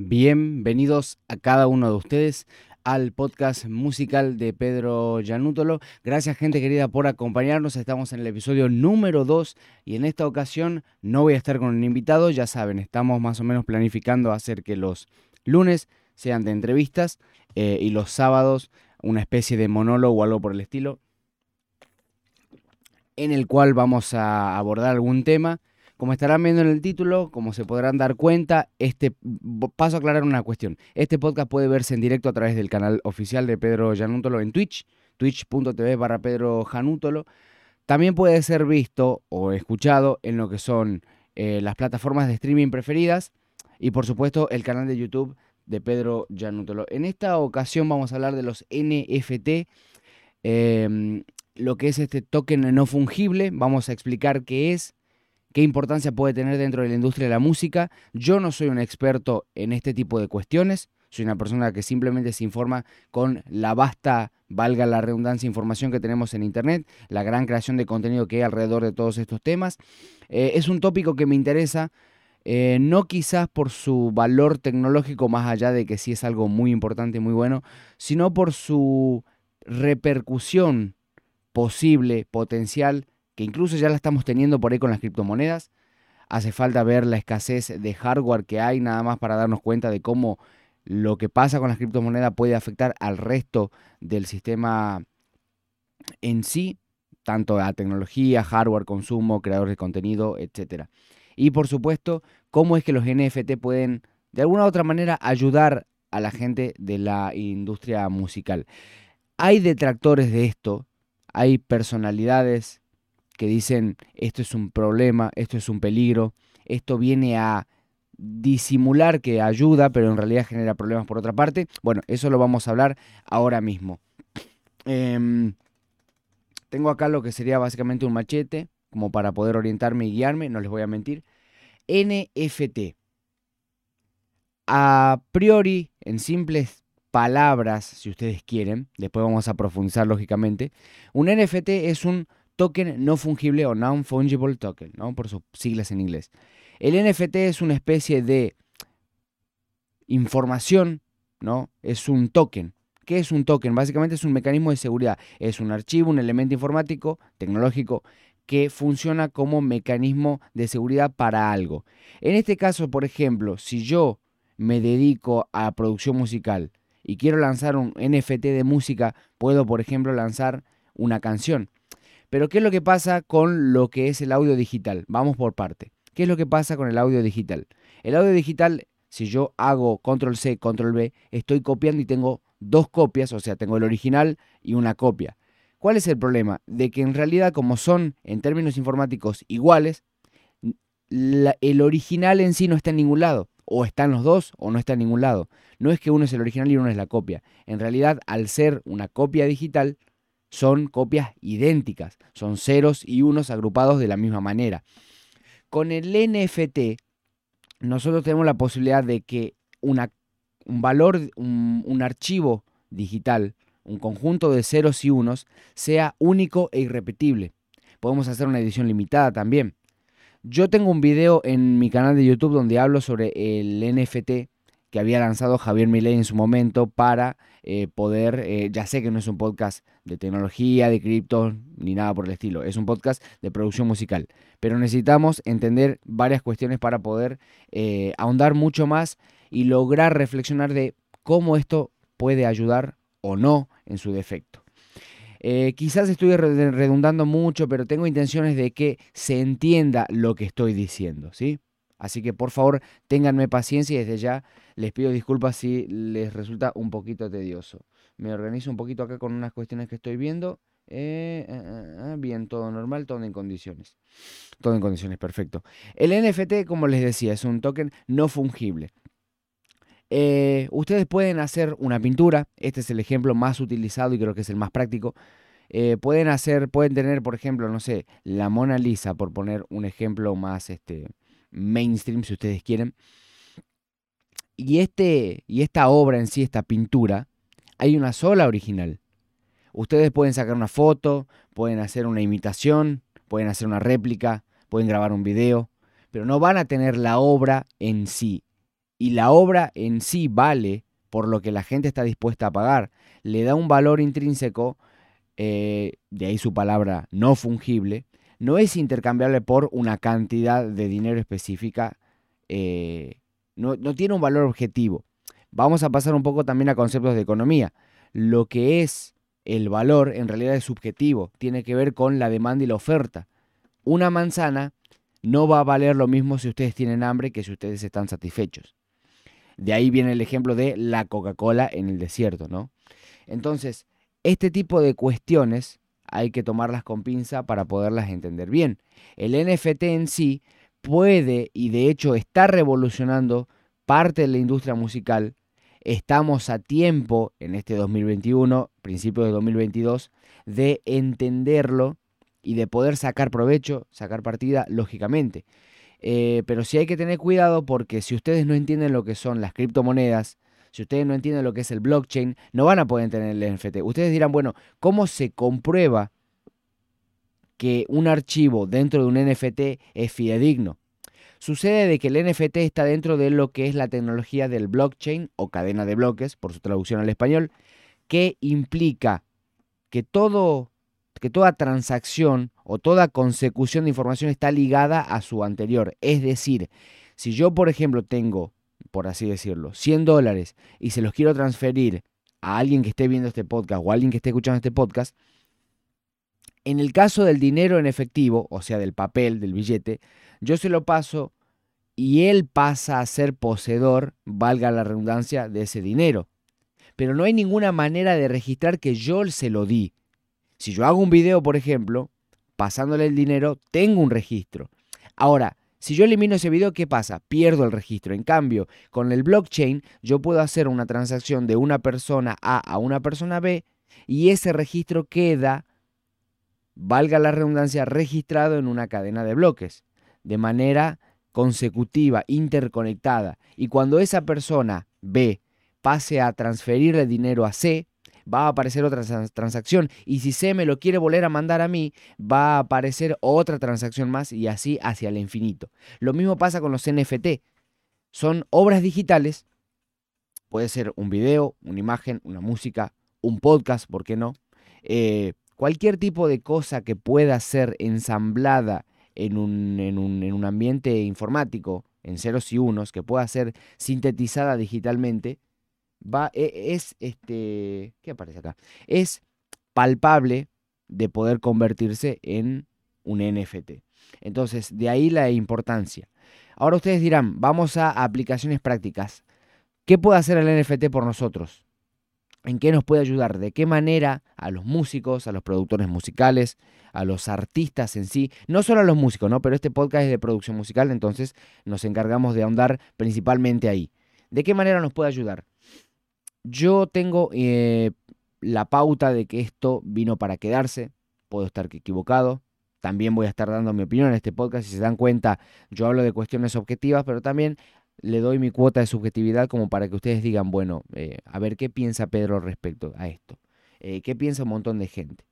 Bienvenidos a cada uno de ustedes al podcast musical de Pedro Yanútolo. Gracias gente querida por acompañarnos. Estamos en el episodio número 2 y en esta ocasión no voy a estar con un invitado. Ya saben, estamos más o menos planificando hacer que los lunes sean de entrevistas eh, y los sábados una especie de monólogo o algo por el estilo en el cual vamos a abordar algún tema como estarán viendo en el título, como se podrán dar cuenta, este paso a aclarar una cuestión. Este podcast puede verse en directo a través del canal oficial de Pedro Janútolo en Twitch, twitch.tv barra Pedro Janútolo. También puede ser visto o escuchado en lo que son eh, las plataformas de streaming preferidas y por supuesto el canal de YouTube de Pedro Janútolo. En esta ocasión vamos a hablar de los NFT, em, lo que es este token no fungible, vamos a explicar qué es, qué importancia puede tener dentro de la industria de la música. Yo no soy un experto en este tipo de cuestiones, soy una persona que simplemente se informa con la vasta, valga la redundancia, información que tenemos en Internet, la gran creación de contenido que hay alrededor de todos estos temas. Eh, es un tópico que me interesa, eh, no quizás por su valor tecnológico, más allá de que sí es algo muy importante, muy bueno, sino por su repercusión posible, potencial que incluso ya la estamos teniendo por ahí con las criptomonedas. Hace falta ver la escasez de hardware que hay nada más para darnos cuenta de cómo lo que pasa con las criptomonedas puede afectar al resto del sistema en sí, tanto a tecnología, hardware, consumo, creadores de contenido, etc. Y por supuesto, cómo es que los NFT pueden de alguna u otra manera ayudar a la gente de la industria musical. Hay detractores de esto, hay personalidades que dicen esto es un problema, esto es un peligro, esto viene a disimular que ayuda, pero en realidad genera problemas por otra parte. Bueno, eso lo vamos a hablar ahora mismo. Em, tengo acá lo que sería básicamente un machete, como para poder orientarme y guiarme, no les voy a mentir. NFT. A priori, en simples palabras, si ustedes quieren, después vamos a profundizar lógicamente, un NFT es un token no fungible o non-fungible token, ¿no? por sus siglas en inglés. El NFT es una especie de información, ¿no? Es un token. ¿Qué es un token? Básicamente es un mecanismo de seguridad. Es un archivo, un elemento informático, tecnológico, que funciona como mecanismo de seguridad para algo. En este caso, por ejemplo, si yo me dedico a producción musical y quiero lanzar un NFT de música, puedo, por ejemplo, lanzar una canción. Pero ¿qué es lo que pasa con lo que es el audio digital? Vamos por parte. ¿Qué es lo que pasa con el audio digital? El audio digital, si yo hago control C, control V, estoy copiando y tengo dos copias, o sea, tengo el original y una copia. ¿Cuál es el problema? De que en realidad, como son en términos informáticos iguales, el original en sí no está en ningún lado. O están los dos o no está en ningún lado. No es que uno es el original y uno es la copia. En realidad, al ser una copia digital, son copias idénticas, son ceros y unos agrupados de la misma manera. Con el NFT, nosotros tenemos la posibilidad de que un valor, un archivo digital, un conjunto de ceros y unos, sea único e irrepetible. Podemos hacer una edición limitada también. Yo tengo un video en mi canal de YouTube donde hablo sobre el NFT que había lanzado Javier Milei en su momento para eh, poder, eh, ya sé que no es un podcast de tecnología, de cripto, ni nada por el estilo, es un podcast de producción musical, pero necesitamos entender varias cuestiones para poder eh, ahondar mucho más y lograr reflexionar de cómo esto puede ayudar o no en su defecto. quizás estoy redundando mucho, pero tengo intenciones de que se entienda lo que estoy diciendo, ¿sí? Así que por favor ténganme paciencia y desde ya les pido disculpas si les resulta un poquito tedioso. Me organizo un poquito acá con unas cuestiones que estoy viendo. Eh, eh, eh, bien, todo normal, todo en condiciones. Todo en condiciones, perfecto. El NFT, como les decía, es un token no fungible. ustedes pueden hacer una pintura, este es el ejemplo más utilizado y creo que es el más práctico. pueden hacer, pueden tener, por ejemplo, no sé, la Mona Lisa, por poner un ejemplo más, este, mainstream, si ustedes quieren. Y, este, y esta obra en sí, esta pintura, hay una sola original. Ustedes pueden sacar una foto, pueden hacer una imitación, pueden hacer una réplica, pueden grabar un video, pero no van a tener la obra en sí. y la obra en sí vale por lo que la gente está dispuesta a pagar, le da un valor intrínseco, eh, de ahí su palabra no fungible, no es intercambiable por una cantidad de dinero específica, eh, no, no tiene un valor objetivo. Vamos a pasar un poco también a conceptos de economía. Lo que es el valor en realidad es subjetivo, tiene que ver con la demanda y la oferta. Una manzana no va a valer lo mismo si ustedes tienen hambre que si ustedes están satisfechos. De ahí viene el ejemplo de la Coca-Cola en el desierto, ¿no? Entonces, este tipo de cuestiones hay que tomarlas con pinza para poderlas entender bien. El NFT en sí puede y de hecho está revolucionando parte de la industria musical. Estamos a tiempo en este 2021, principio de 2022, de entenderlo y de poder sacar provecho, sacar partida, lógicamente. Eh, pero sí hay que tener cuidado porque si ustedes no entienden lo que son las criptomonedas, si ustedes no entienden lo que es el blockchain, no van a poder tener el NFT. Ustedes dirán, bueno, ¿cómo se comprueba que un archivo dentro de un NFT es fidedigno? Sucede de que el NFT está dentro de lo que es la tecnología del blockchain o cadena de bloques, por su traducción al español, que implica que todo que toda transacción o toda consecución de información está ligada a su anterior. Es decir, si yo, por ejemplo, tengo, por así decirlo, 100 dólares y se los quiero transferir a alguien que esté viendo este podcast o a alguien que esté escuchando este podcast, en el caso del dinero en efectivo, o sea, del papel, del billete, yo se lo paso y él pasa a ser poseedor, valga la redundancia, de ese dinero. Pero no hay ninguna manera de registrar que yo se lo di. Si yo hago un video, por ejemplo, pasándole el dinero, tengo un registro. Ahora, si yo elimino ese video, ¿qué pasa? Pierdo el registro. En cambio, con el blockchain, yo puedo hacer una transacción de una persona A a una persona B y ese registro queda, valga la redundancia, registrado en una cadena de bloques, de manera consecutiva, interconectada. Y cuando esa persona B pase a transferirle dinero a C, va a aparecer otra transacción. Y si C me lo quiere volver a mandar a mí, va a aparecer otra transacción más y así hacia el infinito. Lo mismo pasa con los NFT. Son obras digitales. Puede ser un video, una imagen, una música, un podcast, ¿por qué no? Eh, cualquier tipo de cosa que pueda ser ensamblada en un, en un ambiente informático, en ceros y unos, que pueda ser sintetizada digitalmente, va, e, es, este, ¿qué aparece acá? Es palpable de poder convertirse en un NFT. Entonces, de ahí la importancia. Ahora ustedes dirán, vamos a aplicaciones prácticas. ¿Qué puede hacer el NFT por nosotros? ¿En qué nos puede ayudar? ¿De qué manera a los músicos, a los productores musicales, a los artistas en sí? No solo a los músicos, ¿no? Pero este podcast es de producción musical, entonces nos encargamos de ahondar principalmente ahí. ¿De qué manera nos puede ayudar? Yo tengo eh, la pauta de que esto vino para quedarse, puedo estar equivocado, también voy a estar dando mi opinión en este podcast, si se dan cuenta, yo hablo de cuestiones objetivas, pero también le doy mi cuota de subjetividad como para que ustedes digan, bueno, eh, a ver qué piensa Pedro respecto a esto, eh, qué piensa un montón de gente.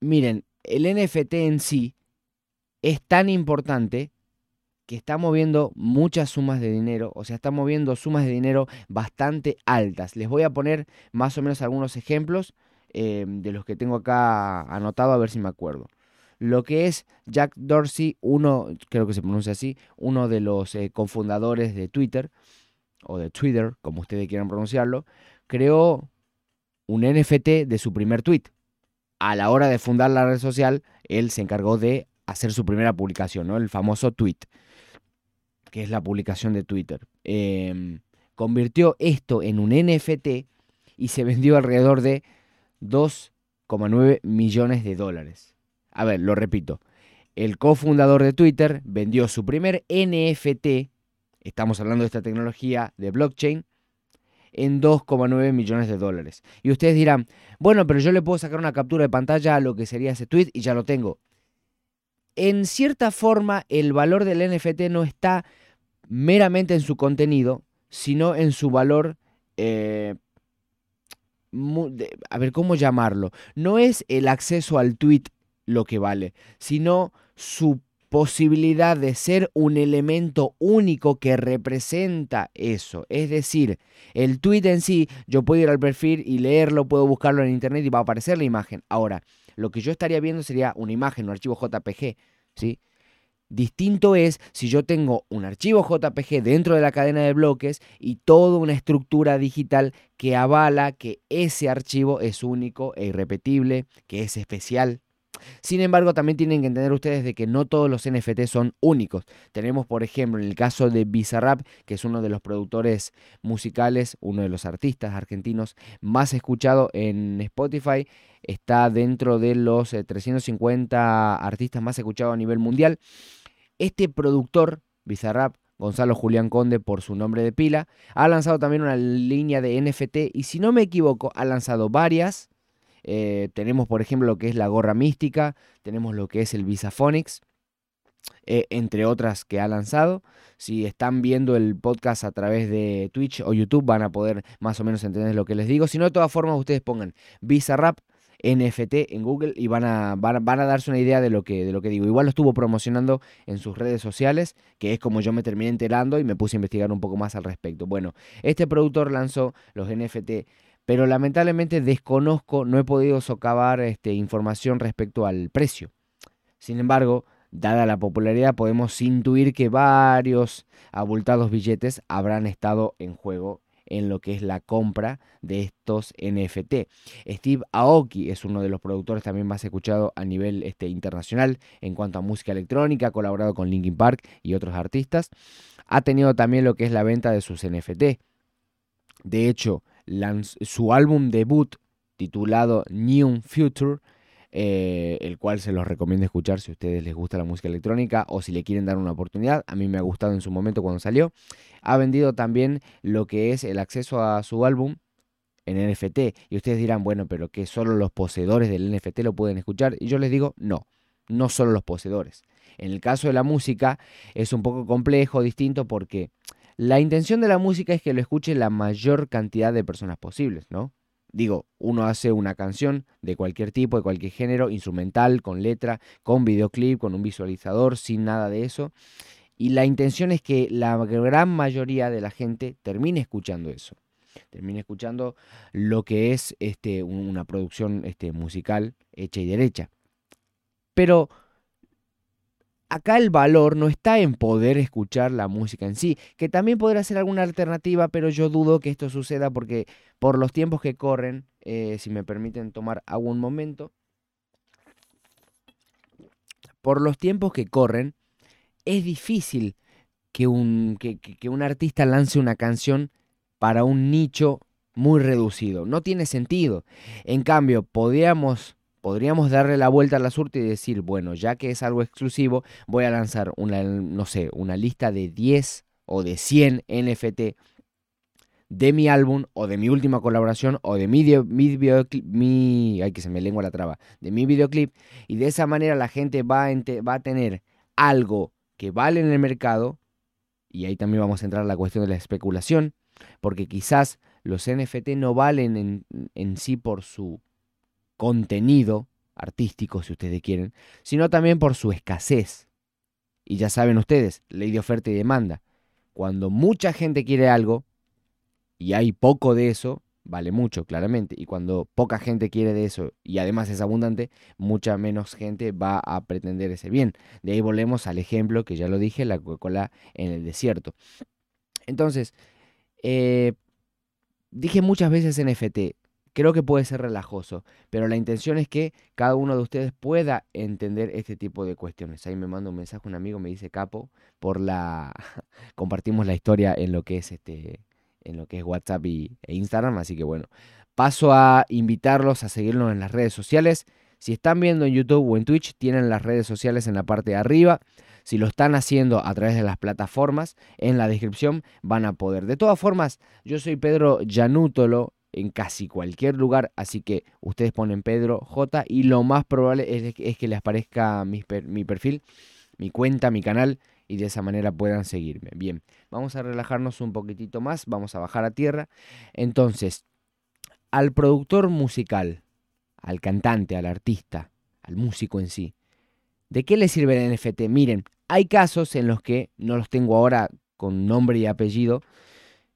Miren, el NFT en sí es tan importante que está moviendo muchas sumas de dinero, o sea, está moviendo sumas de dinero bastante altas. Les voy a poner más o menos algunos ejemplos eh, de los que tengo acá anotado, a ver si me acuerdo. Lo que es Jack Dorsey, uno, creo que se pronuncia así, uno de los eh, cofundadores de Twitter, o de Twitter, como ustedes quieran pronunciarlo, creó un NFT de su primer tweet. A la hora de fundar la red social, él se encargó de hacer su primera publicación, el famoso tweet que es la publicación de Twitter, em, convirtió esto en un NFT y se vendió alrededor de 2,9 millones de dólares. A ver, lo repito. El cofundador de Twitter vendió su primer NFT, estamos hablando de esta tecnología de blockchain, en 2,9 millones de dólares. Y ustedes dirán, bueno, pero yo le puedo sacar una captura de pantalla a lo que sería ese tweet y ya lo tengo. En cierta forma, el valor del NFT no está meramente en su contenido, sino en su valor, eh, a ver, ¿cómo llamarlo? No es el acceso al tweet lo que vale, sino su posibilidad de ser un elemento único que representa eso. Es decir, el tweet en sí, yo puedo ir al perfil y leerlo, puedo buscarlo en internet y va a aparecer la imagen. Ahora, lo que yo estaría viendo sería una imagen, un archivo JPG, ¿sí? Distinto es si yo tengo un archivo JPG dentro de la cadena de bloques y toda una estructura digital que avala que ese archivo es único e irrepetible, que es especial, sin embargo, también tienen que entender ustedes de que no todos los NFT son únicos. Tenemos, por ejemplo, en el caso de Bizarrap, que es uno de los productores musicales, uno de los artistas argentinos más escuchado en Spotify, está dentro de los 350 eh, artistas más escuchados a nivel mundial. Este productor, Bizarrap, Gonzalo Julián Conde por su nombre de pila, ha lanzado también una línea de NFT y si no me equivoco, ha lanzado varias eh, tenemos, por ejemplo, lo que es la gorra mística, tenemos lo que es el Visaphonics, eh, entre otras que ha lanzado. Si están viendo el podcast a través de Twitch o YouTube, van a poder más o menos entender lo que les digo. Si no, de todas formas, ustedes pongan Bizarrap NFT en Google y van a, van, a darse una idea de lo, que, de lo que digo. Igual lo estuvo promocionando en sus redes sociales, que es como yo me terminé enterando y me puse a investigar un poco más al respecto. Bueno, este productor lanzó los NFT pero lamentablemente desconozco, no he podido socavar este, información respecto al precio. Sin embargo, dada la popularidad, podemos intuir que varios abultados billetes habrán estado en juego en lo que es la compra de estos NFT. Steve Aoki es uno de los productores también más escuchados a nivel este, internacional en cuanto a música electrónica, ha colaborado con Linkin Park y otros artistas. Ha tenido también lo que es la venta de sus NFT. De hecho, su álbum debut titulado New Future, eh, el cual se los recomiendo escuchar si a ustedes les gusta la música electrónica o si le quieren dar una oportunidad. A mí me ha gustado en su momento cuando salió. Ha vendido también lo que es el acceso a su álbum en NFT. Y ustedes dirán, bueno, pero que solo los poseedores del NFT lo pueden escuchar. Y yo les digo, no, no solo los poseedores. En el caso de la música es un poco complejo, distinto, porque la intención de la música es que lo escuche la mayor cantidad de personas posibles, ¿no? Digo, uno hace una canción de cualquier tipo, de cualquier género, instrumental, con letra, con videoclip, con un visualizador, sin nada de eso. Y la intención es que la gran mayoría de la gente termine escuchando eso. Termine escuchando lo que es este, una producción este, musical hecha y derecha. Pero acá el valor no está en poder escuchar la música en sí, que también podrá ser alguna alternativa, pero yo dudo que esto suceda porque por los tiempos que corren, eh, si me permiten tomar un momento, por los tiempos que corren, es difícil que un, que un artista lance una canción para un nicho muy reducido. No tiene sentido. En cambio, podríamos podríamos darle la vuelta a la suerte y decir, bueno, ya que es algo exclusivo, voy a lanzar una, no sé, una lista de 10 o de 100 NFT de mi álbum o de mi última colaboración o de mi, videoclip, mi, ay que se me lengua la traba, de mi videoclip y de esa manera la gente va a, va a tener algo que vale en el mercado y ahí también vamos a entrar a la cuestión de la especulación, porque quizás los NFT no valen en, en sí por su contenido artístico, si ustedes quieren, sino también por su escasez. Y ya saben ustedes, ley de oferta y demanda. Cuando mucha gente quiere algo y hay poco de eso, vale mucho, claramente. Y cuando poca gente quiere de eso y además es abundante, mucha menos gente va a pretender ese bien. De ahí volvemos al ejemplo que ya lo dije, la Coca-Cola en el desierto. Entonces, eh, dije muchas veces NFT, creo que puede ser relajoso, pero la intención es que cada uno de ustedes pueda entender este tipo de cuestiones. Ahí me manda un mensaje un amigo, me dice Capo, por la compartimos la historia en lo que es este en lo que es WhatsApp y, e Instagram, así que bueno, paso a invitarlos a seguirnos en las redes sociales. Si están viendo en YouTube o en Twitch, tienen las redes sociales en la parte de arriba. Si lo están haciendo a través de las plataformas, en la descripción van a poder. De todas formas, yo soy Pedro Yanútolo en casi cualquier lugar, así que ustedes ponen Pedro J y lo más probable es, que les aparezca mi, mi perfil, mi cuenta, mi canal y de esa manera puedan seguirme. Bien, vamos a relajarnos un poquitito más, vamos a bajar a tierra. Entonces, al productor musical, al cantante, al artista, al músico en sí, ¿De qué le sirve el NFT? Miren, hay casos en los que, no los tengo ahora con nombre y apellido,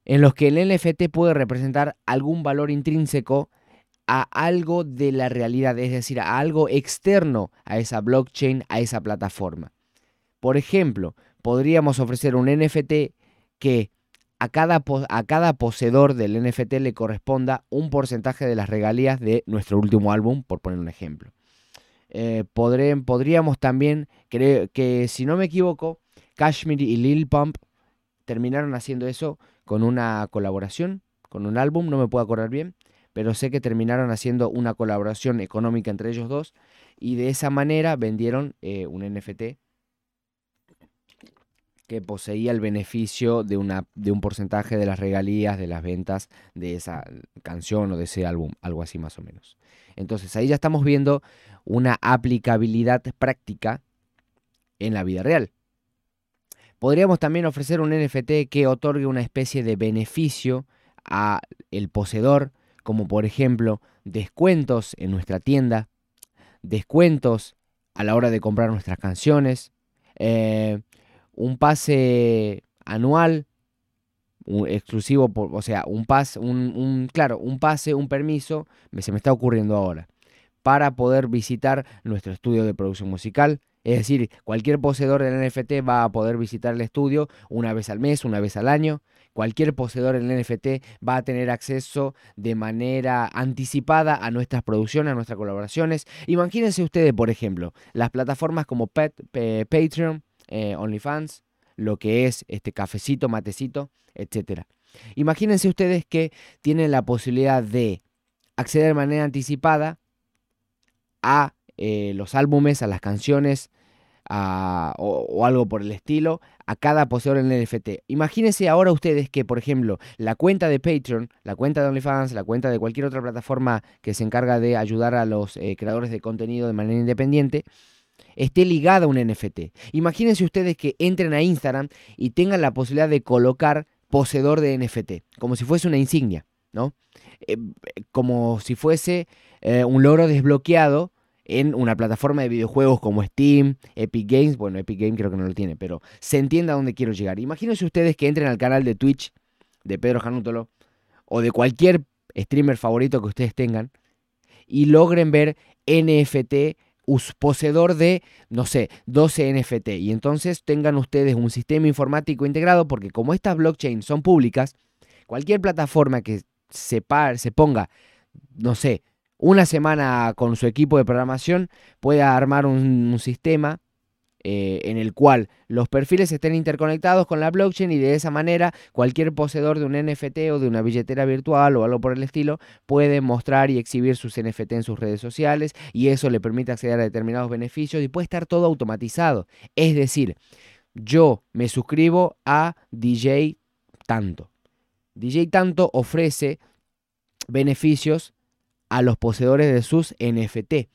en los que el NFT puede representar algún valor intrínseco a algo de la realidad, es decir, a algo externo a esa blockchain, a esa plataforma. Por ejemplo, podríamos ofrecer un NFT que a cada, a cada poseedor del NFT le corresponda un porcentaje de las regalías de nuestro último álbum, por poner un ejemplo. Eh, podríamos también, creo que si no me equivoco, Kashmir y Lil Pump terminaron haciendo eso con una colaboración, con un álbum, no me puedo acordar bien, pero sé que terminaron haciendo una colaboración económica entre ellos dos y de esa manera vendieron eh, un NFT que poseía el beneficio de, una, de un porcentaje de las regalías de las ventas de esa canción o de ese álbum, algo así más o menos. Entonces ahí ya estamos viendo una aplicabilidad práctica en la vida real. Podríamos también ofrecer un NFT que otorgue una especie de beneficio a el poseedor, como por ejemplo descuentos en nuestra tienda, descuentos a la hora de comprar nuestras canciones, eh, un pase anual exclusivo, o sea, un pase, un, claro, un pase, un permiso, se me está ocurriendo ahora, para poder visitar nuestro estudio de producción musical. Es decir, cualquier poseedor del NFT va a poder visitar el estudio una vez al mes, una vez al año. Cualquier poseedor del NFT va a tener acceso de manera anticipada a nuestras producciones, a nuestras colaboraciones. Imagínense ustedes, por ejemplo, las plataformas como Patreon, eh, OnlyFans, lo que es este cafecito, matecito, etc. Imagínense ustedes que tienen la posibilidad de acceder de manera anticipada a eh, los álbumes, a las canciones o, algo por el estilo a cada poseedor en el NFT. Imagínense ahora ustedes que, por ejemplo, la cuenta de Patreon, la cuenta de OnlyFans, la cuenta de cualquier otra plataforma que se encarga de ayudar a los eh, creadores de contenido de manera independiente, esté ligada a un NFT. Imagínense ustedes que entren a Instagram y tengan la posibilidad de colocar poseedor de NFT, como si fuese una insignia, ¿no? Eh, como si fuese eh, un logro desbloqueado en una plataforma de videojuegos como Steam, Epic Games, bueno, Epic Games creo que no lo tiene, pero se entienda a dónde quiero llegar. Imagínense ustedes que entren al canal de Twitch de Pedro Janútolo o de cualquier streamer favorito que ustedes tengan y logren ver NFT poseedor de, no sé, 12 NFT. Y entonces tengan ustedes un sistema informático integrado, porque como estas blockchains son públicas, cualquier plataforma que se, se ponga, no sé, una semana con su equipo de programación, pueda armar un sistema eh, en el cual los perfiles estén interconectados con la blockchain y de esa manera cualquier poseedor de un NFT o de una billetera virtual o algo por el estilo puede mostrar y exhibir sus NFT en sus redes sociales y eso le permite acceder a determinados beneficios y puede estar todo automatizado. Es decir, yo me suscribo a DJ Tanto. DJ Tanto ofrece beneficios a los poseedores de sus NFT.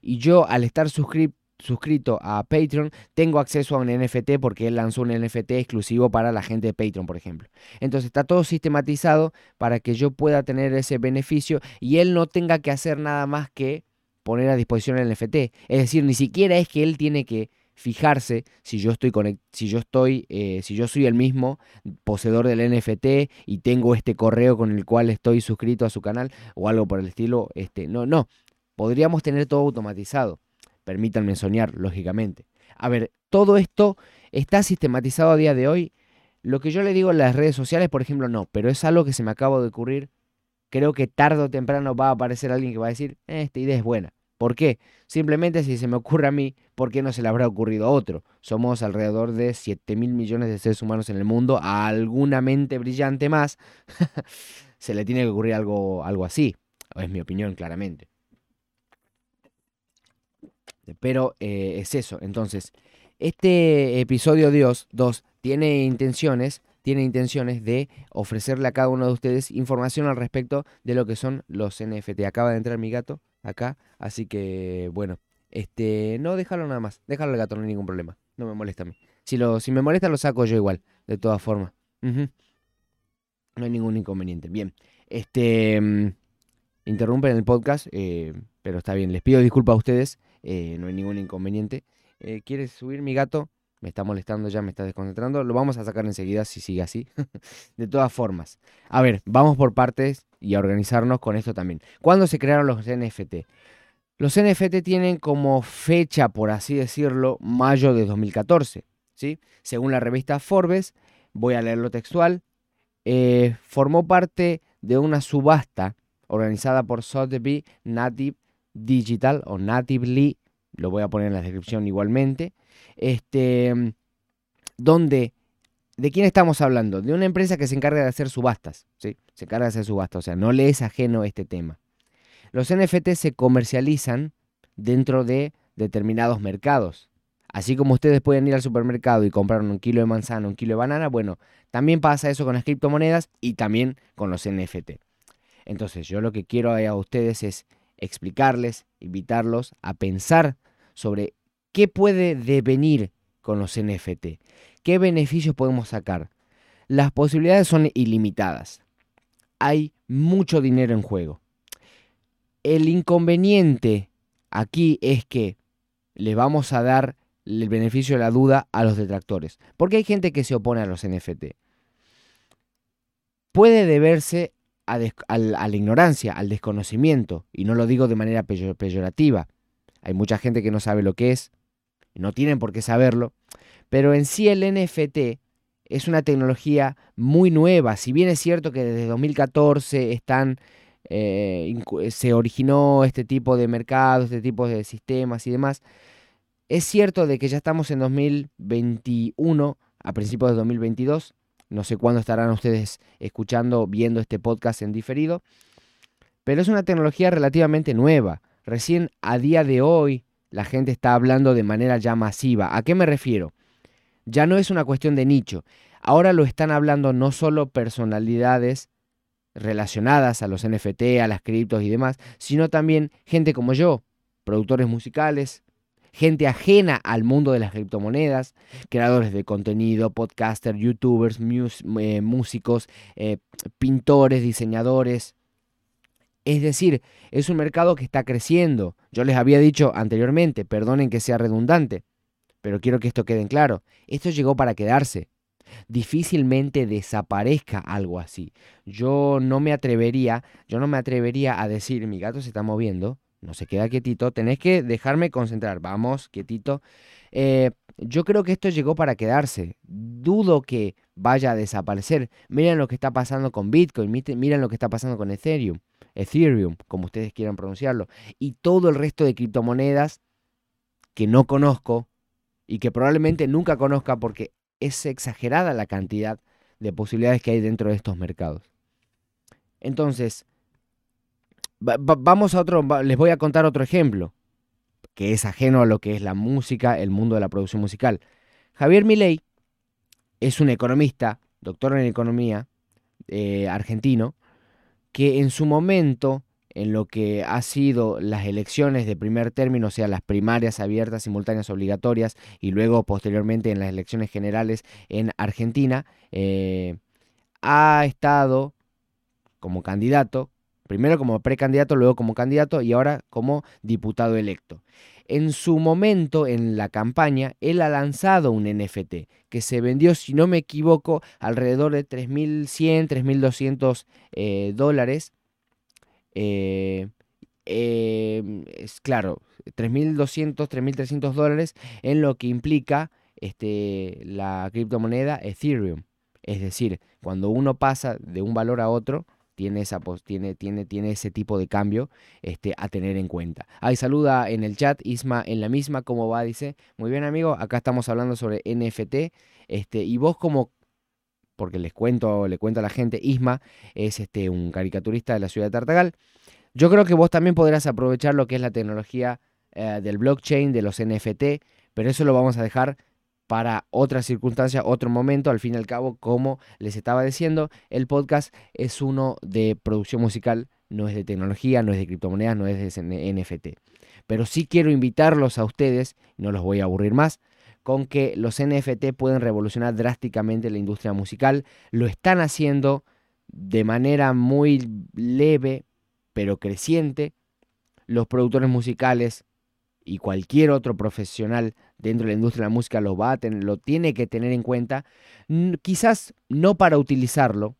Y yo al estar suscrito a Patreon, tengo acceso a un NFT porque él lanzó un NFT exclusivo para la gente de Patreon, por ejemplo. Entonces está todo sistematizado para que yo pueda tener ese beneficio y él no tenga que hacer nada más que poner a disposición el NFT. Es decir, ni siquiera es que él tiene que fijarse si yo estoy si yo estoy eh, si yo soy el mismo poseedor del NFT y tengo este correo con el cual estoy suscrito a su canal o algo por el estilo este no no podríamos tener todo automatizado Permítanme soñar, lógicamente. A ver, todo esto está sistematizado a día de hoy. Lo que yo le digo en las redes sociales, por ejemplo, no, pero es algo que se me acaba de ocurrir. Creo que tarde o temprano va a aparecer alguien que va a decir, eh, esta idea es buena. ¿Por qué? Simplemente si se me ocurre a mí, ¿por qué no se le habrá ocurrido a otro? Somos alrededor de 7 mil millones de seres humanos en el mundo. A alguna mente brillante más se le tiene que ocurrir algo, algo así. Es mi opinión, claramente. Pero eh, es eso. Entonces, este episodio Dios 2 tiene intenciones, tiene intenciones de ofrecerle a cada uno de ustedes información al respecto de lo que son los NFT. Acaba de entrar mi gato acá, así que bueno, este, no déjalo nada más, déjalo al gato, no hay ningún problema, no me molesta a mí. Si, lo, si me molesta lo saco yo igual, de todas formas. No hay ningún inconveniente. Bien, este, mm, interrumpen el podcast, eh, pero está bien, les pido disculpas a ustedes eh, no hay ningún inconveniente. Eh, ¿Quieres subir mi gato? Me está molestando ya, me está desconcentrando. Lo vamos a sacar enseguida si sigue así. de todas formas. A ver, vamos por partes y a organizarnos con esto también. ¿Cuándo se crearon los NFT? Los NFT tienen como fecha, por así decirlo, mayo de 2014. ¿sí? Según la revista Forbes, voy a leerlo textual, eh, formó parte de una subasta organizada por Sotheby's Native Digital o Natively, lo voy a poner en la descripción igualmente, este, donde, ¿de quién estamos hablando? De una empresa que se encarga de hacer subastas, ¿sí? Se encarga de hacer subastas, o sea, no le es ajeno este tema. Los NFT se comercializan dentro de determinados mercados. Así como ustedes pueden ir al supermercado y comprar un kilo de manzana, un kilo de banana, bueno, también pasa eso con las criptomonedas y también con los NFT. Entonces, yo lo que quiero a ustedes es explicarles, invitarlos a pensar sobre qué puede devenir con los NFT, qué beneficios podemos sacar. Las posibilidades son ilimitadas. Hay mucho dinero en juego. El inconveniente aquí es que le vamos a dar el beneficio de la duda a los detractores. Porque hay gente que se opone a los NFT. Puede deberse a, la ignorancia, al desconocimiento, y no lo digo de manera peyorativa. Hay mucha gente que no sabe lo que es, no tienen por qué saberlo, pero en sí el NFT es una tecnología muy nueva. Si bien es cierto que desde 2014 están, eh, se originó este tipo de mercados, este tipo de sistemas y demás, es cierto de que ya estamos en 2021, a principios de 2022. No sé cuándo estarán ustedes escuchando, viendo este podcast en diferido. Pero es una tecnología relativamente nueva. Recién a día de hoy la gente está hablando de manera ya masiva. ¿A qué me refiero? Ya no es una cuestión de nicho. Ahora lo están hablando no solo personalidades relacionadas a los NFT, a las criptos y demás, sino también gente como yo, productores musicales, gente ajena al mundo de las criptomonedas, creadores de contenido, podcasters, youtubers, eh, músicos, eh, pintores, diseñadores. Es decir, es un mercado que está creciendo. Yo les había dicho anteriormente, perdonen que sea redundante, pero quiero que esto quede en claro. Esto llegó para quedarse. Difícilmente desaparezca algo así. Yo no me atrevería, yo no me atrevería a decir mi gato se está moviendo, no se queda quietito, tenés que dejarme concentrar, vamos, quietito. Eh, yo creo que esto llegó para quedarse, dudo que vaya a desaparecer. Miren lo que está pasando con Bitcoin, miren lo que está pasando con Ethereum, Ethereum, como ustedes quieran pronunciarlo, y todo el resto de criptomonedas que no conozco y que probablemente nunca conozca porque es exagerada la cantidad de posibilidades que hay dentro de estos mercados. Entonces, vamos a otro, les voy a contar otro ejemplo, que es ajeno a lo que es la música, el mundo de la producción musical. Javier Milei es un economista, doctor en economía, eh, argentino, que en su momento, en lo que ha sido las elecciones de primer término, o sea, las primarias abiertas, simultáneas, obligatorias, y luego posteriormente en las elecciones generales en Argentina, eh, ha estado como candidato primero como precandidato, luego como candidato y ahora como diputado electo. En su momento, en la campaña, él ha lanzado un NFT que se vendió, si no me equivoco, alrededor de 3.100, 3.200 eh, dólares. Eh, em, es claro, 3.200, 3.300 dólares en lo que implica este, la criptomoneda Ethereum. Es decir, cuando uno pasa de un valor a otro, tiene, esa, tiene, tiene, tiene ese tipo de cambio este, a tener en cuenta. Ahí saluda en el chat Isma en la misma, ¿cómo va? Dice, muy bien amigo, acá estamos hablando sobre NFT, este, y vos como, porque les cuento, le cuento a la gente, Isma es este, un caricaturista de la ciudad de Tartagal, yo creo que vos también podrás aprovechar lo que es la tecnología eh, del blockchain, de los NFT, pero eso lo vamos a dejar para otra circunstancia, otro momento. Al fin y al cabo, como les estaba diciendo, el podcast es uno de producción musical, no es de tecnología, no es de criptomonedas, no es de NFT. Pero sí quiero invitarlos a ustedes, no los voy a aburrir más, con que los NFT pueden revolucionar drásticamente la industria musical. Lo están haciendo de manera muy leve, pero creciente. Los productores musicales y cualquier otro profesional dentro de la industria de la música lo va a tener, lo tiene que tener en cuenta, quizás no para utilizarlo,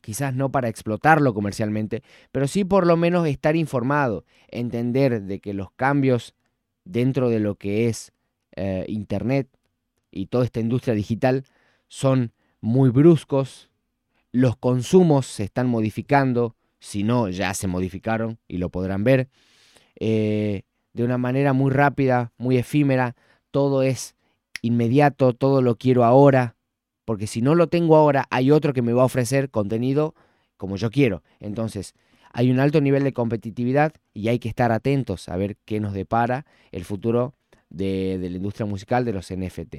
quizás no para explotarlo comercialmente, pero sí por lo menos estar informado, entender de que los cambios dentro de lo que es eh, Internet y toda esta industria digital son muy bruscos, los consumos se están modificando, si no ya se modificaron y lo podrán ver, eh, de una manera muy rápida, muy efímera, todo es inmediato, todo lo quiero ahora, porque si no lo tengo ahora, hay otro que me va a ofrecer contenido como yo quiero. Entonces, hay un alto nivel de competitividad y hay que estar atentos a ver qué nos depara el futuro de, la industria musical de los NFT.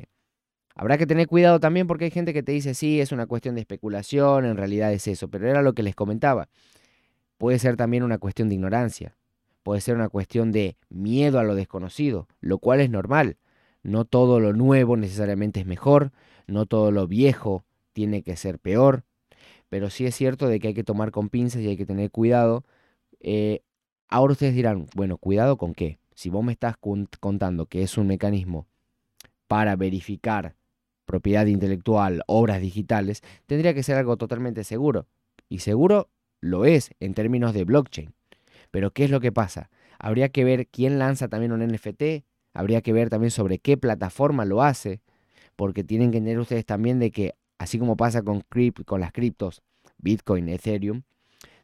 Habrá que tener cuidado también porque hay gente que te dice, sí, es una cuestión de especulación, en realidad es eso, pero era lo que les comentaba. Puede ser también una cuestión de ignorancia, puede ser una cuestión de miedo a lo desconocido, lo cual es normal. No todo lo nuevo necesariamente es mejor, no todo lo viejo tiene que ser peor, pero sí es cierto de que hay que tomar con pinzas y hay que tener cuidado. Eh, ahora ustedes dirán, bueno, cuidado con qué. Si vos me estás contando que es un mecanismo para verificar propiedad intelectual, obras digitales, tendría que ser algo totalmente seguro. Y seguro lo es en términos de blockchain. Pero ¿qué es lo que pasa? Habría que ver quién lanza también un NFT, habría que ver también sobre qué plataforma lo hace, porque tienen que entender ustedes también de que, así como pasa con, con las criptos, Bitcoin, Ethereum,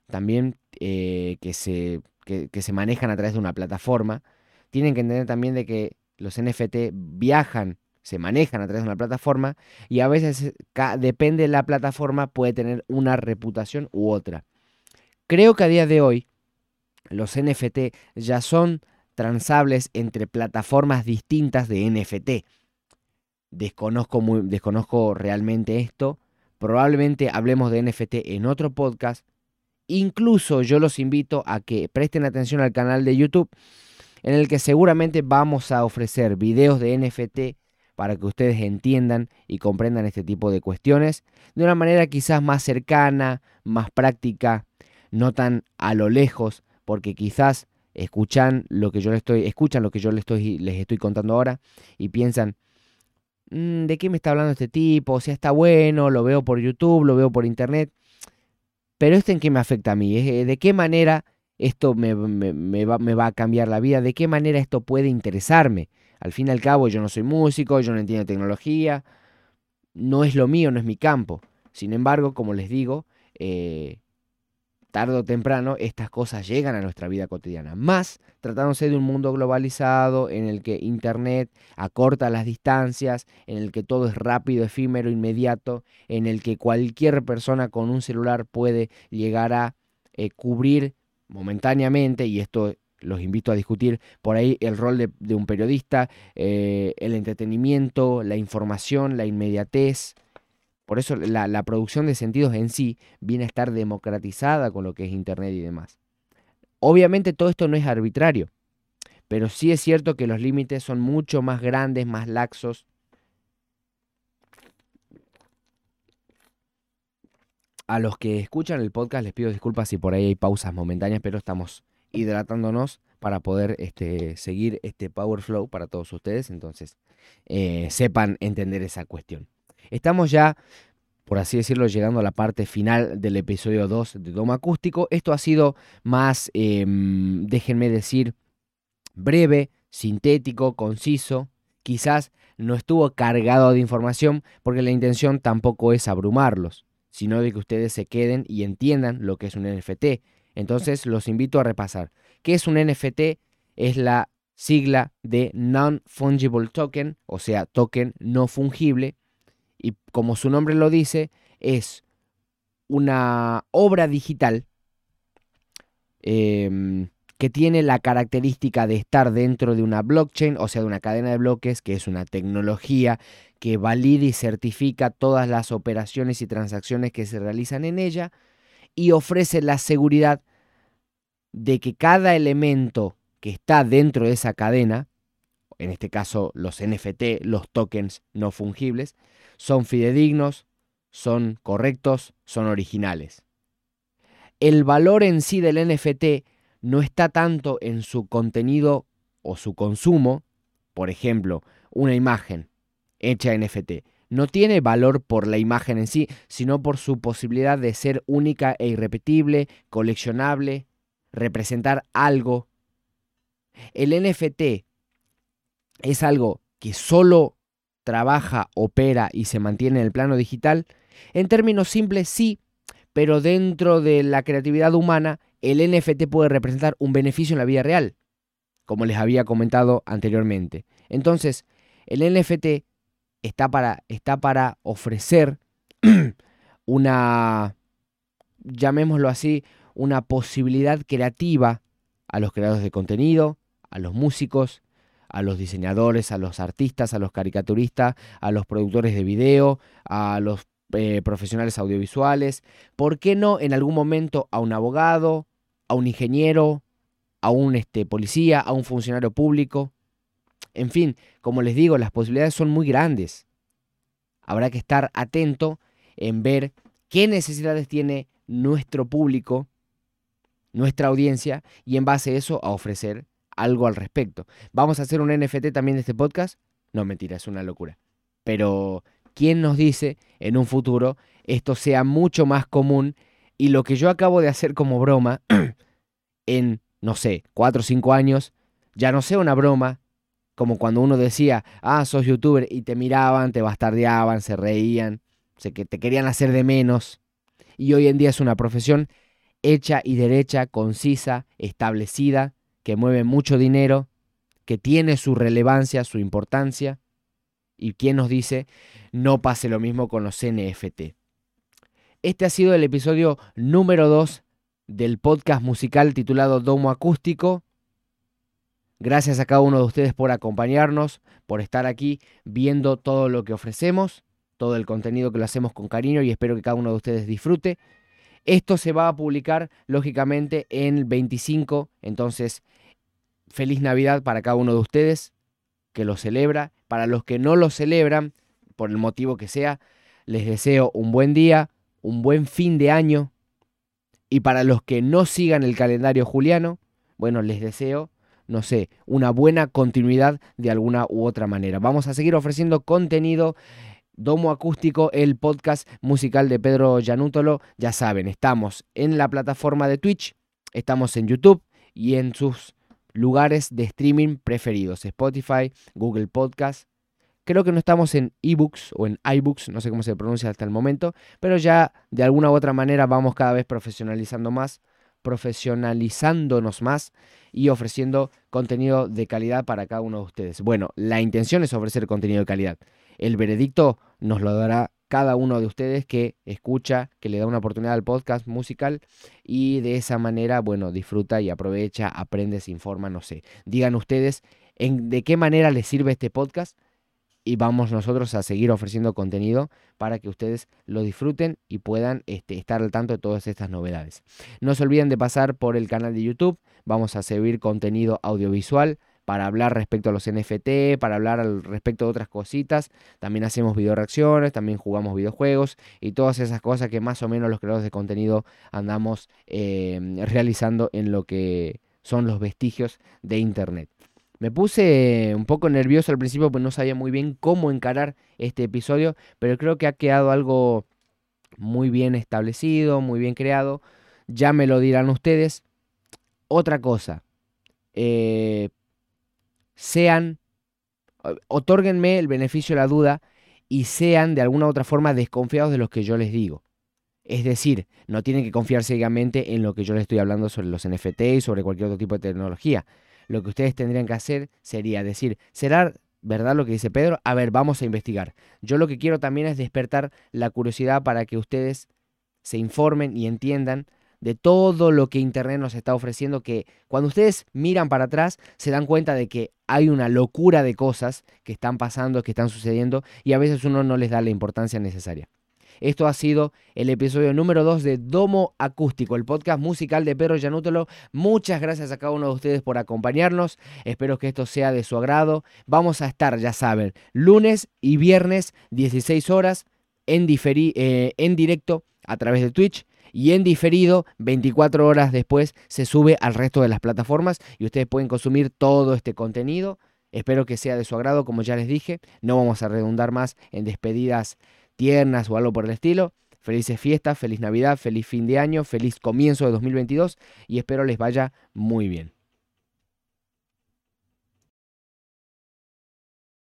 también eh, que, se, que, se manejan a través de una plataforma, tienen que entender también de que los NFT viajan, se manejan a través de una plataforma y a veces depende de la plataforma puede tener una reputación u otra. Creo que a día de hoy los NFT ya son transables entre plataformas distintas de NFT desconozco, desconozco realmente esto. Probablemente hablemos de NFT en otro podcast. Incluso yo los invito a que presten atención al canal de YouTube en el que seguramente vamos a ofrecer videos de NFT para que ustedes entiendan y comprendan este tipo de cuestiones de una manera quizás más cercana, más práctica, no tan a lo lejos, porque quizás escuchan lo que yo les estoy, escuchan lo que yo les estoy, les estoy contando ahora y piensan, Mm, ¿de qué me está hablando este tipo? O sea, está bueno, lo veo por YouTube, lo veo por internet. Pero esto en qué me afecta a mí, eh, ¿de qué manera esto me, va, me, va, a cambiar la vida? ¿De qué manera esto puede interesarme? Al fin y al cabo, yo no soy músico, yo no entiendo tecnología, no es lo mío, no es mi campo. Sin embargo, como les digo, eh, tarde o temprano estas cosas llegan a nuestra vida cotidiana. Más tratándose de un mundo globalizado en el que Internet acorta las distancias, en el que todo es rápido, efímero, inmediato, en el que cualquier persona con un celular puede llegar a eh, cubrir momentáneamente, y esto los invito a discutir por ahí el rol de, un periodista, eh, el entretenimiento, la información, la inmediatez, por eso la, producción de sentidos en sí viene a estar democratizada con lo que es Internet y demás. Obviamente todo esto no es arbitrario, pero sí es cierto que los límites son mucho más grandes, más laxos. A los que escuchan el podcast les pido disculpas si por ahí hay pausas momentáneas, pero estamos hidratándonos para poder este, seguir este Power Flow para todos ustedes. Entonces, eh, sepan entender esa cuestión. Estamos ya, por así decirlo, llegando a la parte final del episodio 2 de Doma Acústico. Esto ha sido más, em, déjenme decir, breve, sintético, conciso. Quizás no estuvo cargado de información porque la intención tampoco es abrumarlos, sino de que ustedes se queden y entiendan lo que es un NFT. Entonces los invito a repasar. ¿Qué es un NFT? Es la sigla de Non-Fungible Token, o sea, token no fungible, y como su nombre lo dice, es una obra digital em, que tiene la característica de estar dentro de una blockchain, o sea, de una cadena de bloques, que es una tecnología que valida y certifica todas las operaciones y transacciones que se realizan en ella y ofrece la seguridad de que cada elemento que está dentro de esa cadena, en este caso los NFT, los tokens no fungibles, son fidedignos, son correctos, son originales. El valor en sí del NFT no está tanto en su contenido o su consumo, por ejemplo, una imagen hecha NFT, no tiene valor por la imagen en sí, sino por su posibilidad de ser única e irrepetible, coleccionable, representar algo. El NFT es algo que solo trabaja, opera y se mantiene en el plano digital. En términos simples, sí, pero dentro de la creatividad humana, el NFT puede representar un beneficio en la vida real, como les había comentado anteriormente. Entonces, el NFT está para, está para ofrecer una, llamémoslo así, una posibilidad creativa a los creadores de contenido, a los músicos, a los diseñadores, a los artistas, a los caricaturistas, a los productores de video, a los eh, profesionales audiovisuales, ¿por qué no en algún momento a un abogado, a un ingeniero, a un este, policía, a un funcionario público? En fin, como les digo, las posibilidades son muy grandes. Habrá que estar atento en ver qué necesidades tiene nuestro público, nuestra audiencia, y en base a eso a ofrecer algo al respecto. ¿Vamos a hacer un NFT también de este podcast? No, mentira, es una locura. Pero, ¿quién nos dice en un futuro esto sea mucho más común y lo que yo acabo de hacer como broma en, no sé, cuatro o cinco años, ya no sea una broma, como cuando uno decía, ah, sos youtuber, y te miraban, te bastardeaban, se reían, sé que te querían hacer de menos. Y hoy en día es una profesión hecha y derecha, concisa, establecida, que mueve mucho dinero, que tiene su relevancia, su importancia. ¿Y quién nos dice no pase lo mismo con los NFT? Este ha sido el episodio número 2 del podcast musical titulado Domo Acústico. Gracias a cada uno de ustedes por acompañarnos, por estar aquí viendo todo lo que ofrecemos, todo el contenido que lo hacemos con cariño y espero que cada uno de ustedes disfrute. Esto se va a publicar lógicamente en el 25, entonces feliz Navidad para cada uno de ustedes que lo celebra. Para los que no lo celebran, por el motivo que sea, les deseo un buen día, un buen fin de año. Y para los que no sigan el calendario juliano, bueno, les deseo no sé, una buena continuidad de alguna u otra manera. Vamos a seguir ofreciendo contenido. Domo Acústico, el podcast musical de Pedro Yanútolo. Ya saben, estamos en la plataforma de Twitch, estamos en YouTube y en sus lugares de streaming preferidos, Spotify, Google Podcast. Creo que no estamos en ebooks o en iBooks, no sé cómo se pronuncia hasta el momento, pero ya de alguna u otra manera vamos cada vez profesionalizando más profesionalizándonos más y ofreciendo contenido de calidad para cada uno de ustedes. Bueno, la intención es ofrecer contenido de calidad. El veredicto nos lo dará cada uno de ustedes que escucha, que le da una oportunidad al podcast musical y de esa manera, bueno, disfruta y aprovecha, aprende, se informa, no sé. Digan ustedes en, de qué manera les sirve este podcast y vamos nosotros a seguir ofreciendo contenido para que ustedes lo disfruten y puedan este, estar al tanto de todas estas novedades. No se olviden de pasar por el canal de YouTube, vamos a subir contenido audiovisual para hablar respecto a los NFT, para hablar al respecto de otras cositas. También hacemos video reacciones, también jugamos videojuegos y todas esas cosas que más o menos los creadores de contenido andamos eh, realizando en lo que son los vestigios de Internet. Me puse un poco nervioso al principio porque no sabía muy bien cómo encarar este episodio, pero creo que ha quedado algo muy bien establecido, muy bien creado. Ya me lo dirán ustedes. Otra cosa, eh, sean, otórguenme el beneficio de la duda y sean de alguna u otra forma desconfiados de lo que yo les digo. Es decir, no tienen que confiar ciegamente en lo que yo les estoy hablando sobre los NFT y sobre cualquier otro tipo de tecnología lo que ustedes tendrían que hacer sería decir, ¿será verdad lo que dice Pedro? A ver, vamos a investigar. Yo lo que quiero también es despertar la curiosidad para que ustedes se informen y entiendan de todo lo que Internet nos está ofreciendo, que cuando ustedes miran para atrás se dan cuenta de que hay una locura de cosas que están pasando, que están sucediendo, y a veces uno no les da la importancia necesaria. Esto ha sido el episodio número 2 de Domo Acústico, el podcast musical de Pedro Yanútolo. Muchas gracias a cada uno de ustedes por acompañarnos. Espero que esto sea de su agrado. Vamos a estar, ya saben, lunes y viernes, 16 horas, en, eh, en directo a través de Twitch. y en diferido, 24 horas después, se sube al resto de las plataformas y ustedes pueden consumir todo este contenido. Espero que sea de su agrado, como ya les dije. No vamos a redundar más en despedidas tiernas o algo por el estilo. Felices fiestas, feliz Navidad, feliz fin de año, feliz comienzo de 2022 y espero les vaya muy bien.